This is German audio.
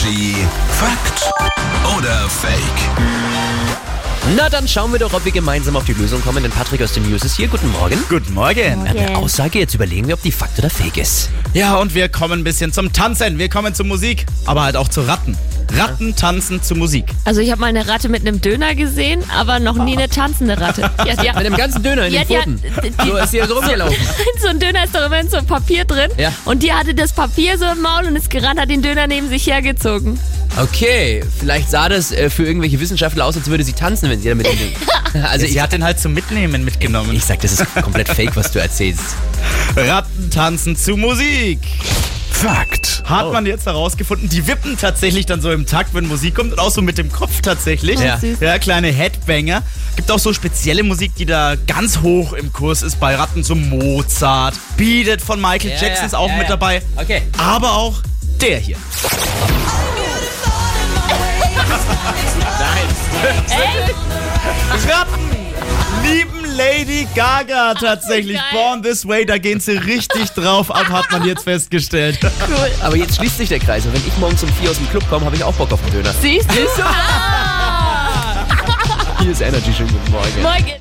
Energy Fakt oder Fake? Na, dann schauen wir doch, ob wir gemeinsam auf die Lösung kommen, denn Patrick aus den News ist hier. Guten Morgen. Guten Morgen. Eine Aussage, jetzt überlegen wir, ob die Fakt oder Fake ist. Ja, und wir kommen ein bisschen zum Tanzen. Wir kommen zur Musik, aber halt auch zu Ratten. Ratten tanzen zu Musik. Also ich habe mal eine Ratte mit einem Döner gesehen, aber noch nie eine tanzende Ratte. Ja, ja. Mit dem ganzen Döner in Ja, den Pfoten. die- So ist hier so rumgelaufen. so ein Döner ist doch immer in so Papier drin. Ja. Und die hatte das Papier so im Maul und ist gerannt, hat den Döner neben sich hergezogen. Okay, vielleicht sah das äh, für irgendwelche Wissenschaftler aus, als würde sie tanzen, wenn sie damit. also ich, Sie hat den halt zum Mitnehmen mitgenommen. ich sag, das ist komplett fake, was du erzählst. Ratten tanzen zu Musik. Fakt. Hat Oh. man jetzt herausgefunden, die wippen tatsächlich dann so im Takt, wenn Musik kommt und auch so mit dem Kopf tatsächlich. Oh, Ja. süß. ja, kleine Headbanger. Gibt auch so spezielle Musik, die da ganz hoch im Kurs ist bei Ratten, so Mozart. Beat It von Michael Ja, Jackson ja, ist auch ja, mit ja. dabei. Okay. Aber auch der hier. Ratten lieben Lady Gaga tatsächlich. geil. Born This Way, da gehen sie richtig drauf ab, hat man jetzt festgestellt. Cool. Aber jetzt schließt sich der Kreis. Und wenn ich morgens um vier aus dem Club komme, habe ich auch Bock auf einen Döner. Siehst du? Ah. Hier ist Energy. Schönen guten Morgen. Morgen.